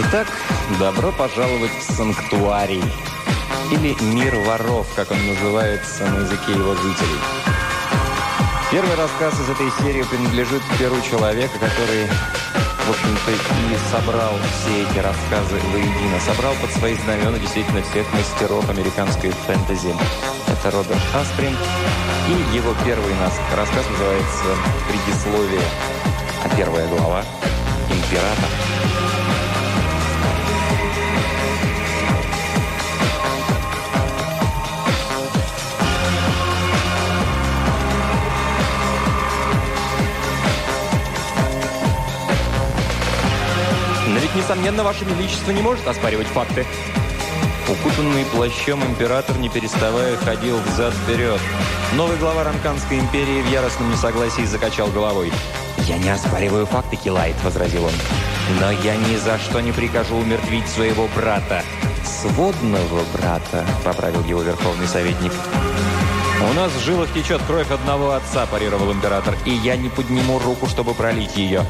Итак, добро пожаловать в санктуарий. Или мир воров, как он называется на языке его жителей. Первый рассказ из этой серии принадлежит перу человека, который, в общем-то, и собрал все эти рассказы воедино. Собрал под свои знамена действительно всех мастеров американской фэнтези. Это Роберт Асприн. И его первый рассказ называется «Предисловие». А первая глава «Император». Несомненно, Ваше Величество не может оспаривать факты. Укутанный плащом император, не переставая, ходил взад-вперед. Новый глава Ранканской империи в яростном несогласии закачал головой. «Я не оспариваю факты, Килайт», — возразил он. «Но я ни за что не прикажу умертвить своего брата». «Сводного брата», — поправил его верховный советник. «У нас в жилах течет кровь одного отца», – парировал император, – «и я не подниму руку, чтобы пролить ее».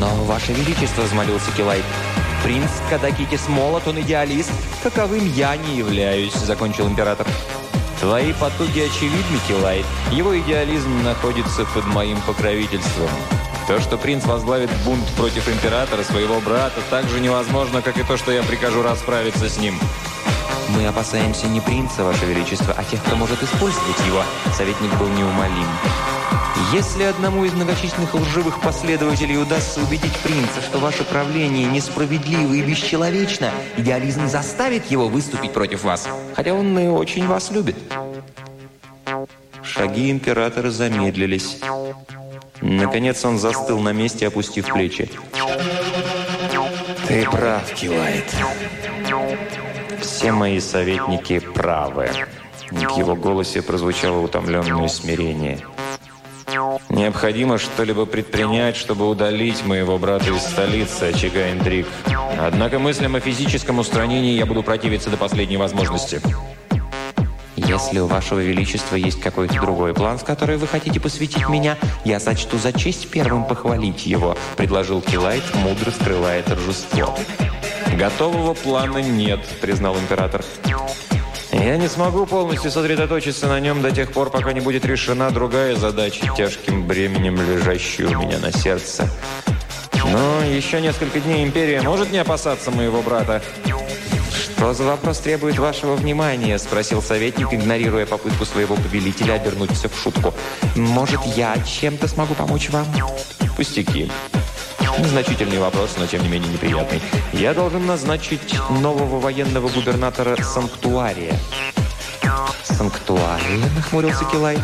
«Но, Ваше Величество», – взмолился Килайт, – «принц Кадакитис молот, он идеалист, каковым я не являюсь», – закончил император. «Твои потуги очевидны, Килайт. Его идеализм находится под моим покровительством. То, что принц возглавит бунт против императора, своего брата, так же невозможно, как и то, что я прикажу расправиться с ним». «Мы опасаемся не принца, Ваше Величество, а тех, кто может использовать его». Советник был неумолим. «Если одному из многочисленных лживых последователей удастся убедить принца, что ваше правление несправедливо и бесчеловечно, идеализм заставит его выступить против вас, хотя он и очень вас любит». Шаги императора замедлились. Наконец он застыл на месте, опустив плечи. «Ты прав, Килайт. Все мои советники правы». В его голосе прозвучало утомленное смирение. «Необходимо что-либо предпринять, чтобы удалить моего брата из столицы, очага интриг. Однако мыслям о физическом устранении я буду противиться до последней возможности». «Если у вашего величества есть какой-то другой план, в который вы хотите посвятить меня, я сочту за честь первым похвалить его», — предложил Килайт, мудро скрывая торжество. «Готового плана нет», — признал император. «Я не смогу полностью сосредоточиться на нем до тех пор, пока не будет решена другая задача, тяжким бременем лежащая у меня на сердце. Но еще несколько дней Империя может не опасаться моего брата?» «Что за вопрос требует вашего внимания?» – спросил советник, игнорируя попытку своего повелителя обернуться в шутку. «Может, я чем-то смогу помочь вам?» «Пустяки. Незначительный вопрос, но тем не менее неприятный. Я должен назначить нового военного губернатора Санктуария. Санктуария? Нахмурился Килай.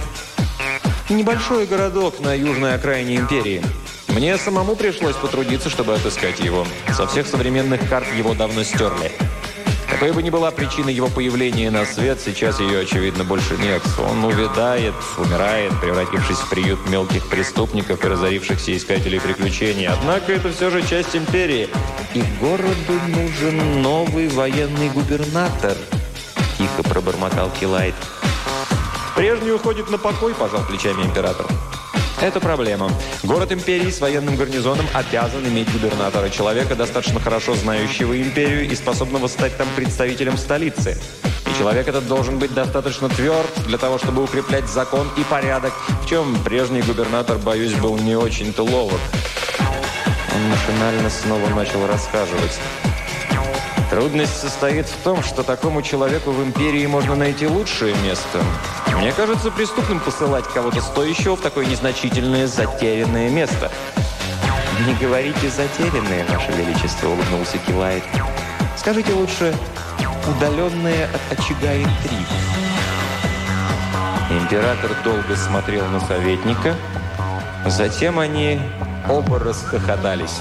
Небольшой городок на южной окраине империи. Мне самому пришлось потрудиться, чтобы отыскать его. Со всех современных карт его давно стерли. Какой бы ни была причина его появления на свет, сейчас ее, очевидно, больше нет. Он увядает, умирает, превратившись в приют мелких преступников и разорившихся искателей приключений. Однако это все же часть империи. И городу нужен новый военный губернатор, тихо пробормотал Килайт. Прежний уходит на покой, пожал плечами император. Это проблема. Город империи с военным гарнизоном обязан иметь губернатора, человека, достаточно хорошо знающего империю и способного стать там представителем столицы. И человек этот должен быть достаточно тверд для того, чтобы укреплять закон и порядок, в чем прежний губернатор, боюсь, был не очень-то ловок. Он машинально снова начал рассказывать. Трудность состоит в том, что такому человеку в империи можно найти лучшее место. Мне кажется преступным посылать кого-то стоящего в такое незначительное затерянное место. «Не говорите «затерянное», Ваше Величество», — улыбнулся Килайт. «Скажите лучше «удаленное от очага интриг». Император долго смотрел на советника. Затем они оба расхохотались.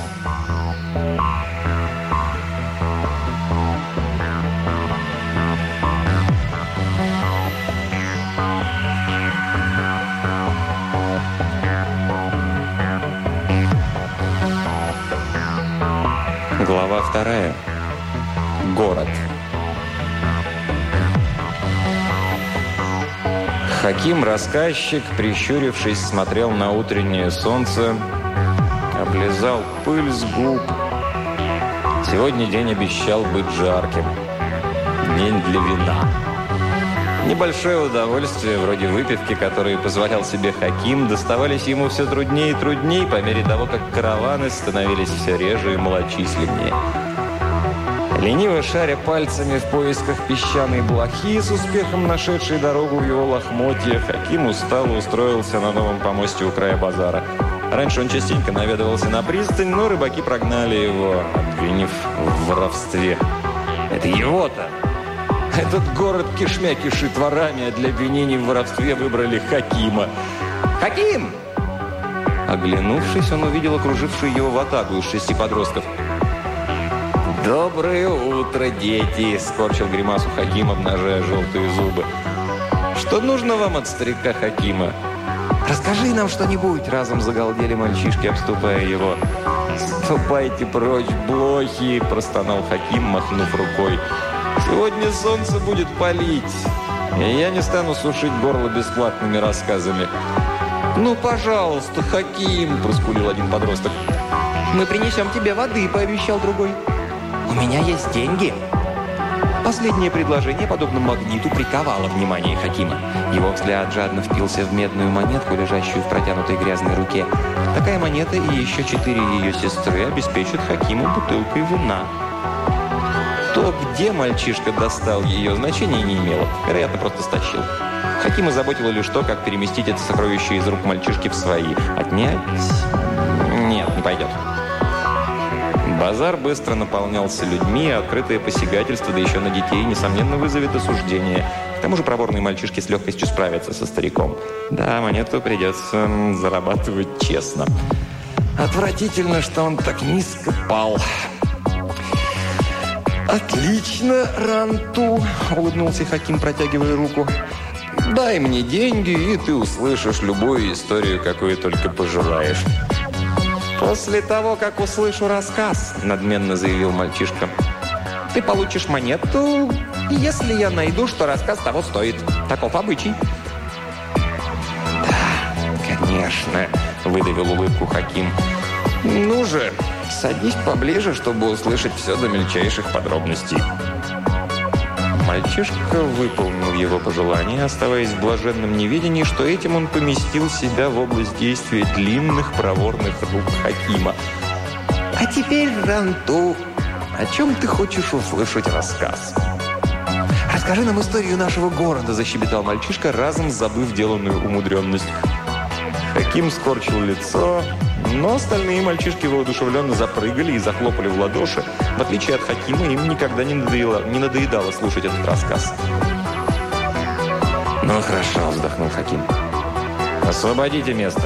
Вторая. Город. Хаким, рассказчик, прищурившись, смотрел на утреннее солнце, облизал пыль с губ. Сегодня день обещал быть жарким. День для вина. Небольшое удовольствие, вроде выпивки, которые позволял себе Хаким, доставались ему все труднее и труднее по мере того, как караваны становились все реже и малочисленнее. Лениво шаря пальцами в поисках песчаной блохи, с успехом нашедшей дорогу в его лохмотье, Хаким устало устроился на новом помосте у края базара. Раньше он частенько наведывался на пристань, но рыбаки прогнали его, обвинив в воровстве. Это его-то! Этот город кишмя кишит ворами, а для обвинений в воровстве выбрали Хакима. «Хаким!» Оглянувшись, он увидел окружившую его ватагу из шести подростков. «Доброе утро, дети!» – скорчил гримасу Хаким, обнажая желтые зубы. «Что нужно вам от старика Хакима?» «Расскажи нам что-нибудь!» – разом загалдели мальчишки, обступая его. «Ступайте прочь, блохи!» – простонал Хаким, махнув рукой. Сегодня солнце будет палить, и я не стану сушить горло бесплатными рассказами. «Ну, пожалуйста, Хаким!» – проскулил один подросток. «Мы принесем тебе воды», – пообещал другой. «У меня есть деньги». Последнее предложение, подобно магниту, приковало внимание Хакима. Его взгляд жадно впился в медную монетку, лежащую в протянутой грязной руке. Такая монета и еще четыре ее сестры обеспечат Хакиму бутылкой вина. То, где мальчишка достал ее, значения не имело. Вероятно, просто стащил. Хакима заботило лишь то, как переместить это сокровище из рук мальчишки в свои. Отнять? Нет, не пойдет. Базар быстро наполнялся людьми, а открытое посягательство, да еще на детей, несомненно, вызовет осуждение. К тому же проворные мальчишки с легкостью справятся со стариком. Да, монету придется зарабатывать честно. Отвратительно, что он так низко пал. «Отлично, Ранту!» – улыбнулся Хаким, протягивая руку. «Дай мне деньги, и ты услышишь любую историю, какую только пожелаешь». «После того, как услышу рассказ», – надменно заявил мальчишка, – «ты получишь монету, если я найду, что рассказ того стоит. Таков обычай». «Да, конечно», – выдавил улыбку Хаким. «Ну же, Садись поближе, чтобы услышать все до мельчайших подробностей». Мальчишка выполнил его пожелание, оставаясь в блаженном неведении, что этим он поместил себя в область действия длинных проворных рук Хакима. «А теперь, Ранту, о чем ты хочешь услышать рассказ?» «Расскажи нам историю нашего города», – защебетал мальчишка, разом забыв деланную умудренность. Хаким скорчил лицо, но остальные мальчишки воодушевленно запрыгали и захлопали в ладоши. В отличие от Хакима, им никогда не надоело, не надоедало слушать этот рассказ. «Ну хорошо», – вздохнул Хаким. «Освободите место».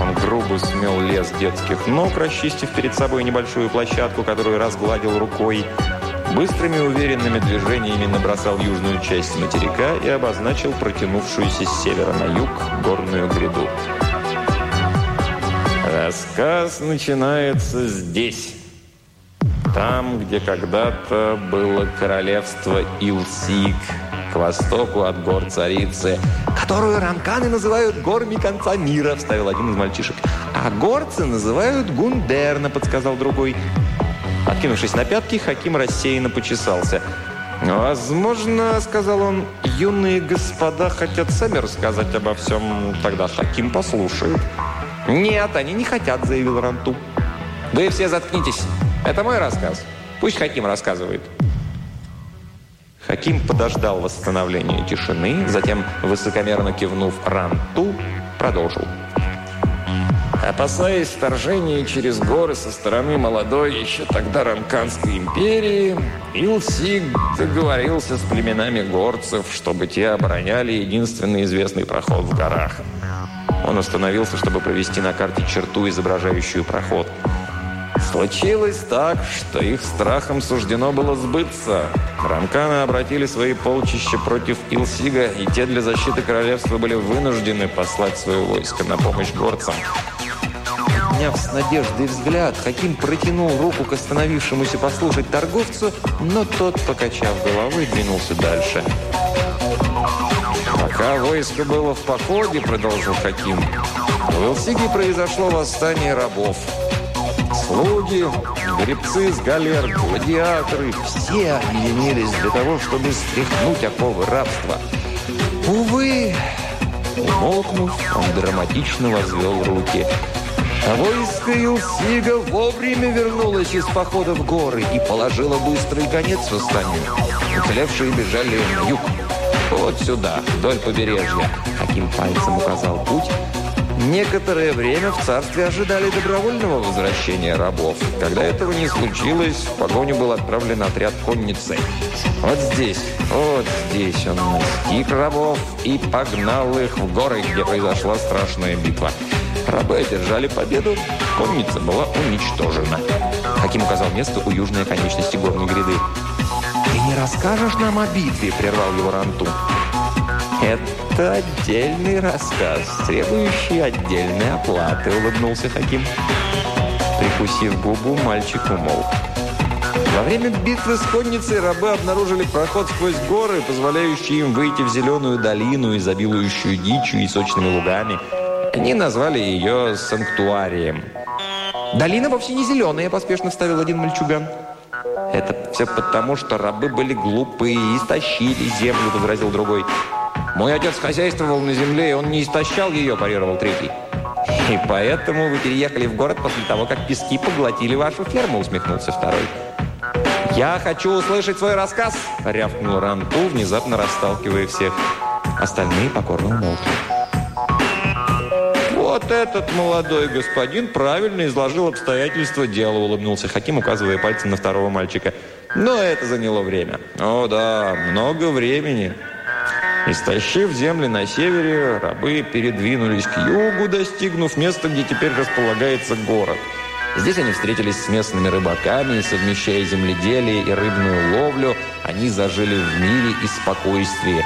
Он грубо смел лес детских ног, расчистив перед собой небольшую площадку, которую разгладил рукой. Быстрыми уверенными движениями набросал южную часть материка и обозначил протянувшуюся с севера на юг горную гряду. Рассказ начинается здесь. Там, где когда-то было королевство Илсик, к востоку от гор царицы, которую ранканы называют горами конца мира, вставил один из мальчишек. А горцы называют Гундерна, подсказал другой. Откинувшись на пятки, Хаким рассеянно почесался. «Возможно, — сказал он, — юные господа хотят сами рассказать обо всем, тогда Хаким послушает». «Нет, они не хотят», — заявил Ранту. «Вы все заткнитесь. Это мой рассказ. Пусть Хаким рассказывает». Хаким подождал восстановления тишины, затем, высокомерно кивнув Ранту, продолжил. Опасаясь вторжения через горы со стороны молодой еще тогда Ранканской империи, Илсиг договорился с племенами горцев, чтобы те обороняли единственный известный проход в горах – он остановился, чтобы провести на карте черту, изображающую проход. Случилось так, что их страхом суждено было сбыться. Рамканы обратили свои полчища против Илсига, и те для защиты королевства были вынуждены послать свое войско на помощь горцам. Подняв с надеждой взгляд, Хаким протянул руку к остановившемуся послушать торговцу, но тот, покачав головой, двинулся дальше. «Пока войско было в походе, — продолжил Хаким, — в Илсиге произошло восстание рабов. слуги, гребцы с галер, гладиаторы, все объединились для того, чтобы стряхнуть оковы рабства. Увы, умолкнув, он драматично возвел руки. А войско Илсига вовремя вернулось из похода в горы и положило быстрый конец восстанию. Уцелевшие бежали на юг. Вот сюда, вдоль побережья. Каким пальцем указал путь, Некоторое время в царстве ожидали добровольного возвращения рабов. Когда этого не случилось, в погоню был отправлен отряд конницы. Вот здесь, вот здесь он настиг рабов и погнал их в горы, где произошла страшная битва. Рабы одержали победу, конница была уничтожена. Хаким указал место у южной конечности горной гряды. «Ты не расскажешь нам о битве?» – прервал его Ранту. «Это отдельный рассказ, требующий отдельной оплаты», — улыбнулся Хаким. Прикусив губу, мальчик умолк. Во время битвы с конницей рабы обнаружили проход сквозь горы, позволяющий им выйти в зеленую долину, изобилующую дичью и сочными лугами. Они назвали ее санктуарием. «Долина вовсе не зеленая», – поспешно вставил один мальчуган. «Это все потому, что рабы были глупые и истощили землю», – возразил другой. «Мой отец хозяйствовал на земле, и он не истощал ее», – парировал третий. «И поэтому вы переехали в город после того, как пески поглотили вашу ферму», – усмехнулся второй. «Я хочу услышать свой рассказ!» – рявкнул Ранту, внезапно расталкивая всех. Остальные покорно умолкли. «Вот этот молодой господин правильно изложил обстоятельства дела», – улыбнулся Хаким, указывая пальцем на второго мальчика. «Но это заняло время». «О да, много времени». Истощив земли на севере, рабы передвинулись к югу, достигнув места, где теперь располагается город. Здесь они встретились с местными рыбаками, совмещая земледелие и рыбную ловлю, они зажили в мире и спокойствии.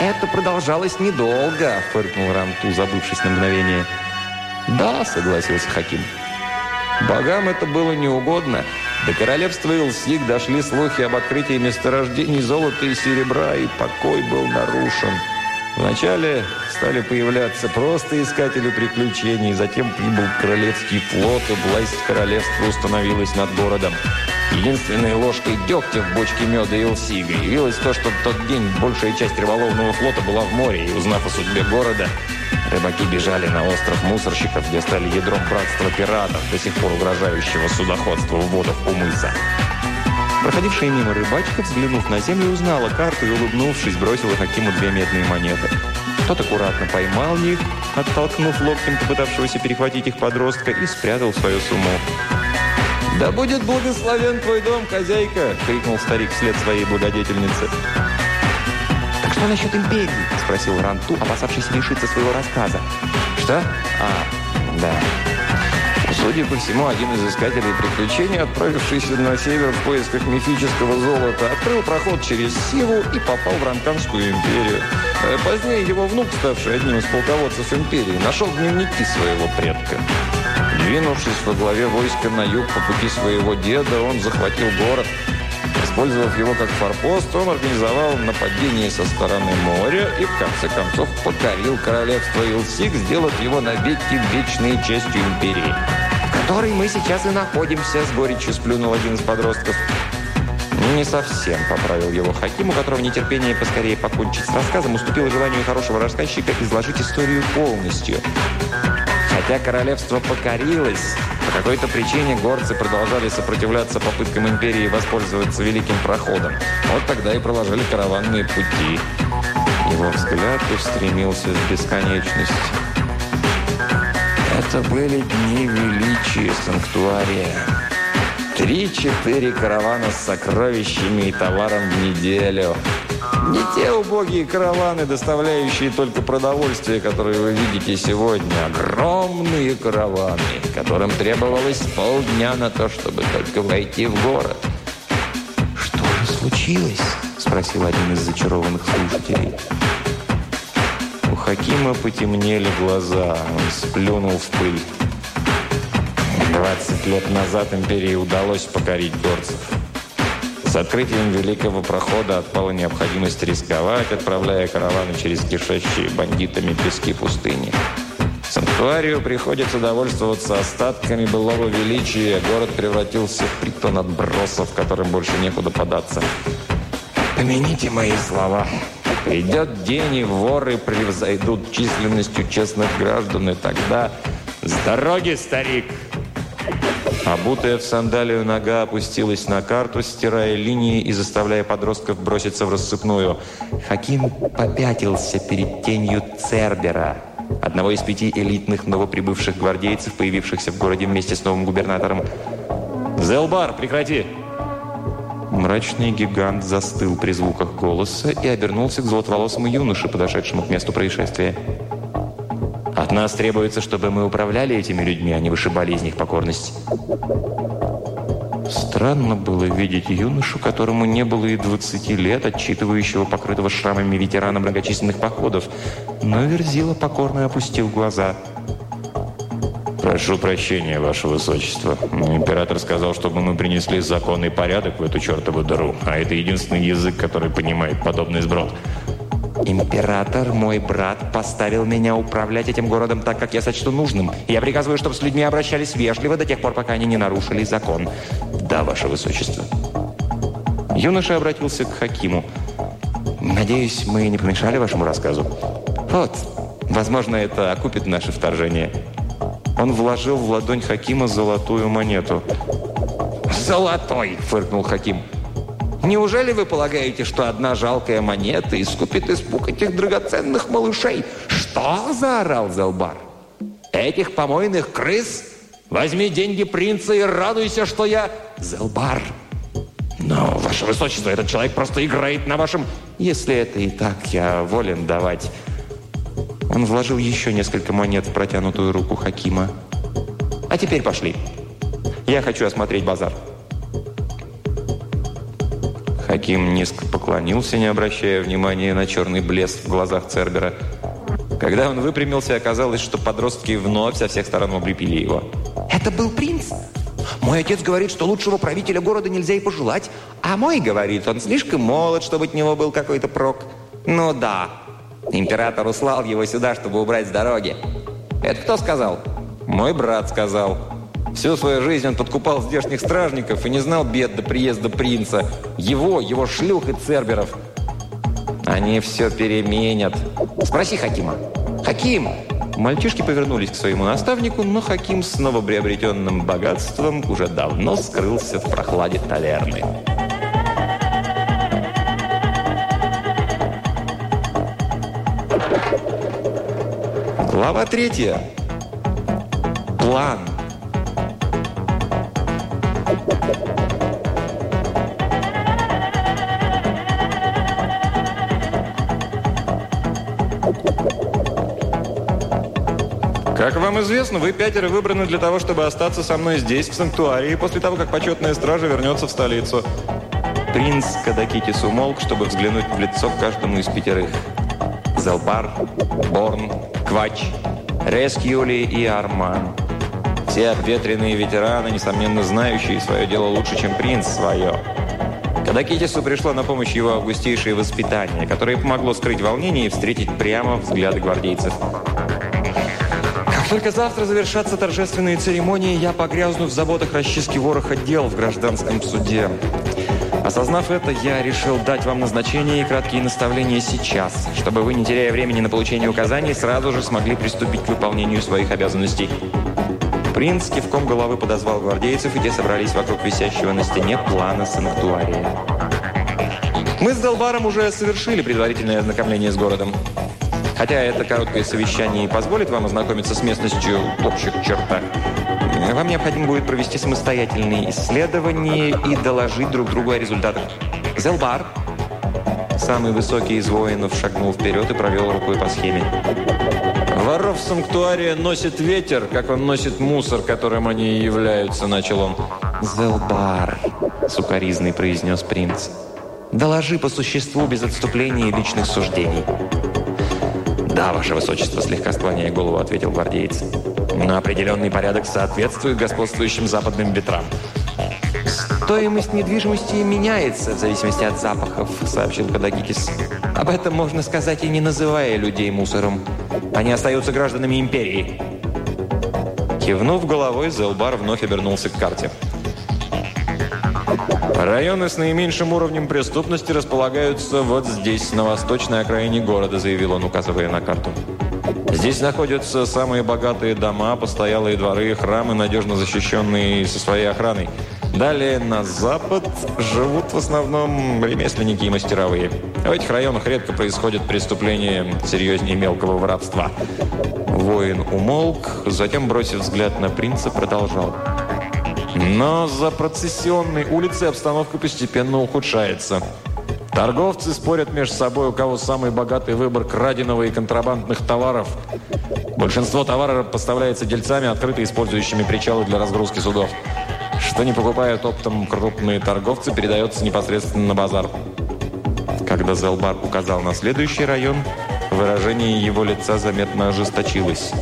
«Это продолжалось недолго», — фыркнул Рамту, забывшись на мгновение. «Да», — согласился Хаким. Богам это было неугодно. До королевства Илсик дошли слухи об открытии месторождений золота и серебра, и покой был нарушен. Вначале стали появляться просто искатели приключений, затем прибыл королевский флот, и власть королевства установилась над городом. Единственной ложкой дегтя в бочке меда Илсига явилось то, что в тот день большая часть рыболовного флота была в море, и, узнав о судьбе города, Рыбаки бежали на остров мусорщиков, где стали ядром братства пиратов, до сих пор угрожающего судоходству в водах у мыса. Проходившая мимо рыбачка, взглянув на землю, узнала карту и, улыбнувшись, бросила Хакиму две медные монеты. Тот аккуратно поймал их, оттолкнув локтем попытавшегося перехватить их подростка, и спрятал свою сумму. «Да будет благословен твой дом, хозяйка!» — крикнул старик вслед своей благодетельнице. «Что насчет империи?» – спросил Ранту, опасавшись лишиться своего рассказа. «Что? А, да». Судя по всему, один из искателей приключений, отправившийся на север в поисках мифического золота, открыл проход через Сиву и попал в Ранканскую империю. Э, позднее его внук, ставший одним из полководцев империи, нашел дневники своего предка. Двинувшись во главе войска на юг по пути своего деда, он захватил город – Использовав его как форпост, он организовал нападение со стороны моря и, в конце концов, покорил королевство Илсик, сделав его навеки вечной частью империи. «В которой мы сейчас и находимся», — с горечью сплюнул один из подростков. «Не совсем», — поправил его Хаким, у которого нетерпение поскорее покончить с рассказом уступило желанию хорошего рассказчика изложить историю полностью. Хотя королевство покорилось, по какой-то причине горцы продолжали сопротивляться попыткам империи воспользоваться великим проходом. Вот тогда и проложили караванные пути. Его взгляд устремился в бесконечность. Это были дни величия санктуария. Три-четыре каравана с сокровищами и товаром в неделю – не те убогие караваны, доставляющие только продовольствие, которые вы видите сегодня. Огромные караваны, которым требовалось полдня на то, чтобы только войти в город. «Что же случилось?» – спросил один из зачарованных слушателей. У Хакима потемнели глаза, он сплюнул в пыль. 20 лет назад империи удалось покорить горцев. С открытием Великого Прохода отпала необходимость рисковать, отправляя караваны через кишащие бандитами пески пустыни. Санктуарию приходится довольствоваться остатками былого величия. Город превратился в притон отбросов, которым больше некуда податься. Помяните мои слова. Придет день, и воры превзойдут численностью честных граждан, и тогда... С дороги, старик! Обутая в сандалию нога опустилась на карту, стирая линии и заставляя подростков броситься в рассыпную. Хаким попятился перед тенью Цербера, одного из пяти элитных новоприбывших гвардейцев, появившихся в городе вместе с новым губернатором. «Зелбар, прекрати!» Мрачный гигант застыл при звуках голоса и обернулся к золотоволосому юноше, подошедшему к месту происшествия. Нас требуется, чтобы мы управляли этими людьми, а не вышибали из них покорность. Странно было видеть юношу, которому не было и 20 лет, отчитывающего покрытого шрамами ветерана многочисленных походов. Но Верзила покорно опустил глаза. «Прошу прощения, Ваше Высочество. Император сказал, чтобы мы принесли законный порядок в эту чертову дыру, а это единственный язык, который понимает подобный сброд». Император, мой брат, поставил меня управлять этим городом так, как я сочту нужным. Я приказываю, чтобы с людьми обращались вежливо до тех пор, пока они не нарушили закон. Да, ваше высочество. Юноша обратился к Хакиму. Надеюсь, мы не помешали вашему рассказу? Вот, возможно, это окупит наше вторжение. Он вложил в ладонь Хакима золотую монету. «Золотой!» – фыркнул Хаким. Неужели вы полагаете, что одна жалкая монета искупит испуг этих драгоценных малышей? Что? заорал Зелбар. Этих помойных крыс? Возьми деньги принца и радуйся, что я... Зелбар. Но, ваше высочество, этот человек просто играет на вашем... Если это и так, я волен давать. Он вложил еще несколько монет в протянутую руку Хакима. А теперь пошли. Я хочу осмотреть базар. Хаким низко поклонился, не обращая внимания на черный блеск в глазах Цербера. Когда он выпрямился, оказалось, что подростки вновь со всех сторон облепили его. «Это был принц? Мой отец говорит, что лучшего правителя города нельзя и пожелать, а мой говорит, он слишком молод, чтобы от него был какой-то прок. Ну да, император услал его сюда, чтобы убрать с дороги. Это кто сказал?» «Мой брат сказал». Всю свою жизнь он подкупал здешних стражников и не знал бед до приезда принца. Его, его шлюх и церберов. Они все переменят. Спроси Хакима. Хаким! Мальчишки повернулись к своему наставнику, но Хаким с новоприобретенным богатством уже давно скрылся в прохладе таверны. Глава третья. План. Как вам известно, вы пятеро выбраны для того, чтобы остаться со мной здесь, в санктуарии, после того, как почетная стража вернется в столицу. Принц Кадакитис умолк, чтобы взглянуть в лицо каждому из пятерых. Зелбар, Борн, Квач, Рескьюли и Арман. Все обветренные ветераны, несомненно знающие свое дело лучше, чем принц свое. Когда Китису пришло на помощь его августейшее воспитание, которое помогло скрыть волнение и встретить прямо взгляды гвардейцев. Только завтра завершатся торжественные церемонии, я погрязну в заботах расчистки вороха дел в гражданском суде. Осознав это, я решил дать вам назначение и краткие наставления сейчас, чтобы вы, не теряя времени на получение указаний, сразу же смогли приступить к выполнению своих обязанностей. Принц кивком головы подозвал гвардейцев, и те собрались вокруг висящего на стене плана санктуария. Мы с Долбаром уже совершили предварительное ознакомление с городом. Хотя это короткое совещание и позволит вам ознакомиться с местностью в общих чертах, вам необходимо будет провести самостоятельные исследования и доложить друг другу о результатах. Зелбар, самый высокий из воинов, шагнул вперед и провел рукой по схеме. «Воров санктуария носит ветер, как он носит мусор, которым они и являются», — начал он. «Зелбар», — сукоризный произнес принц. «Доложи по существу без отступления и личных суждений». «Да, ваше высочество», — слегка склоняя голову, ответил гвардеец. «Но определенный порядок соответствует господствующим западным ветрам». «Стоимость недвижимости меняется в зависимости от запахов», — сообщил Кадагикис. «Об этом можно сказать и не называя людей мусором. Они остаются гражданами империи. Кивнув головой, Зелбар вновь обернулся к карте. «Районы с наименьшим уровнем преступности располагаются вот здесь, на восточной окраине города», заявил он, указывая на карту. «Здесь находятся самые богатые дома, постоялые дворы, храмы, надежно защищенные со своей охраной. Далее на запад живут в основном ремесленники и мастеровые. В этих районах редко происходят преступления серьезнее мелкого воровства». Воин умолк, затем, бросив взгляд на принца, продолжал. Но за процессионной улицей обстановка постепенно ухудшается. Торговцы спорят между собой, у кого самый богатый выбор краденого и контрабандных товаров. Большинство товаров поставляется дельцами, открыто использующими причалы для разгрузки судов. Что не покупают оптом крупные торговцы, передается непосредственно на базар. Когда Зелбар указал на следующий район, выражение его лица заметно ожесточилось.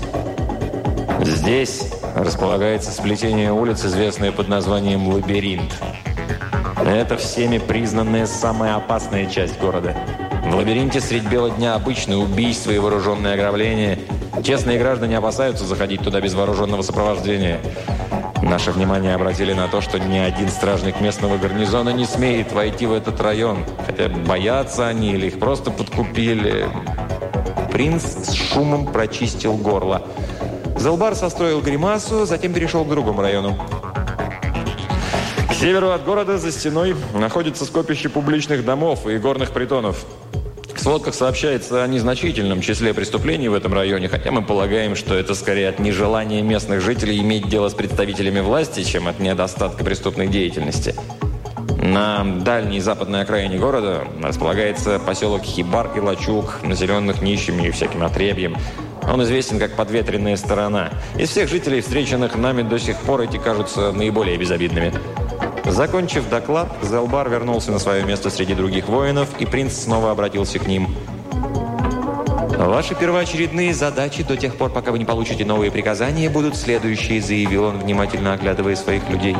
Здесь располагается сплетение улиц, известное под названием «Лабиринт». Это всеми признанная самая опасная часть города. В лабиринте средь бела дня обычные убийства и вооруженные ограбления. Честные граждане опасаются заходить туда без вооруженного сопровождения. Наше внимание обратили на то, что ни один стражник местного гарнизона не смеет войти в этот район. Хотя боятся они или их просто подкупили. Принц с шумом прочистил горло. Зелбар состроил гримасу, затем перешел к другому району. К северу от города за стеной находится скопище публичных домов и горных притонов. В сводках сообщается о незначительном числе преступлений в этом районе, хотя мы полагаем, что это скорее от нежелания местных жителей иметь дело с представителями власти, чем от недостатка преступной деятельности. На дальней западной окраине города располагается поселок Хибар и Лачук, населенных нищими и всяким отребьем. Он известен как подветренная сторона. Из всех жителей, встреченных нами до сих пор, эти кажутся наиболее безобидными. Закончив доклад, Зелбар вернулся на свое место среди других воинов, и принц снова обратился к ним. «Ваши первоочередные задачи до тех пор, пока вы не получите новые приказания, будут следующие», заявил он, внимательно оглядывая своих людей.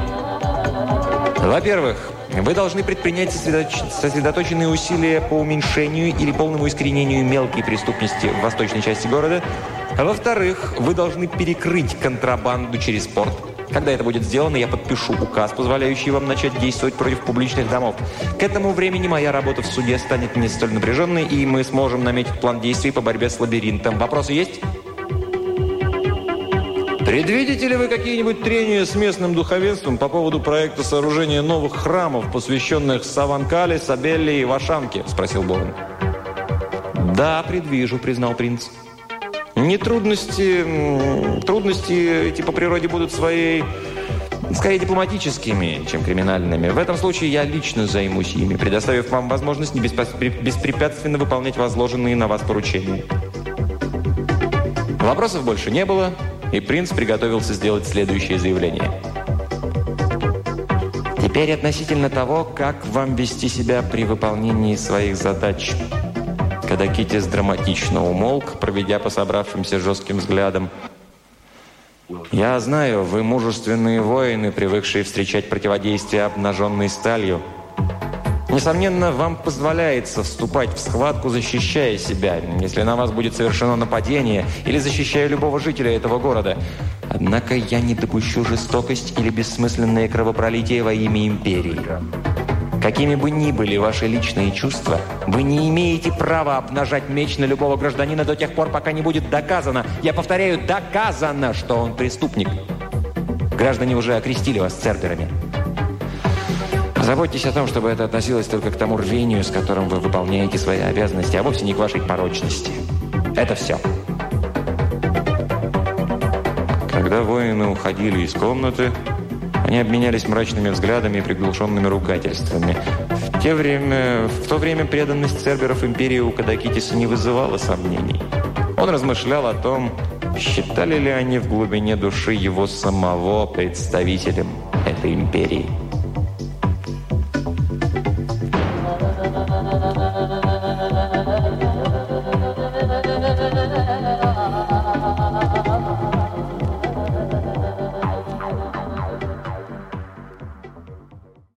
«Во-первых, вы должны предпринять сосредоточенные усилия по уменьшению или полному искоренению мелкой преступности в восточной части города. Во-вторых, вы должны перекрыть контрабанду через порт. Когда это будет сделано, я подпишу указ, позволяющий вам начать действовать против публичных домов. К этому времени моя работа в суде станет не столь напряженной, и мы сможем наметить план действий по борьбе с лабиринтом. Вопросы есть? Предвидите ли вы какие-нибудь трения с местным духовенством по поводу проекта сооружения новых храмов, посвященных Саванкале, Сабелле и Вашанке? Спросил Борн. Да, предвижу, признал принц. Не трудности, трудности эти по природе будут своей, скорее дипломатическими, чем криминальными. В этом случае я лично займусь ими, предоставив вам возможность не беспрепятственно выполнять возложенные на вас поручения. Вопросов больше не было и принц приготовился сделать следующее заявление. Теперь относительно того, как вам вести себя при выполнении своих задач. Когда Китис драматично умолк, проведя по собравшимся жестким взглядом, «Я знаю, вы мужественные воины, привыкшие встречать противодействие обнаженной сталью. Несомненно, вам позволяется вступать в схватку, защищая себя, если на вас будет совершено нападение или защищая любого жителя этого города. Однако я не допущу жестокость или бессмысленное кровопролитие во имя империи. Какими бы ни были ваши личные чувства, вы не имеете права обнажать меч на любого гражданина до тех пор, пока не будет доказано, я повторяю, доказано, что он преступник. Граждане уже окрестили вас церберами. Заботьтесь о том, чтобы это относилось только к тому рвению, с которым вы выполняете свои обязанности, а вовсе не к вашей порочности. Это все. Когда воины уходили из комнаты, они обменялись мрачными взглядами и приглушенными ругательствами. В, те время, в то время преданность церберов империи у Кадакитиса не вызывала сомнений. Он размышлял о том, считали ли они в глубине души его самого представителем этой империи.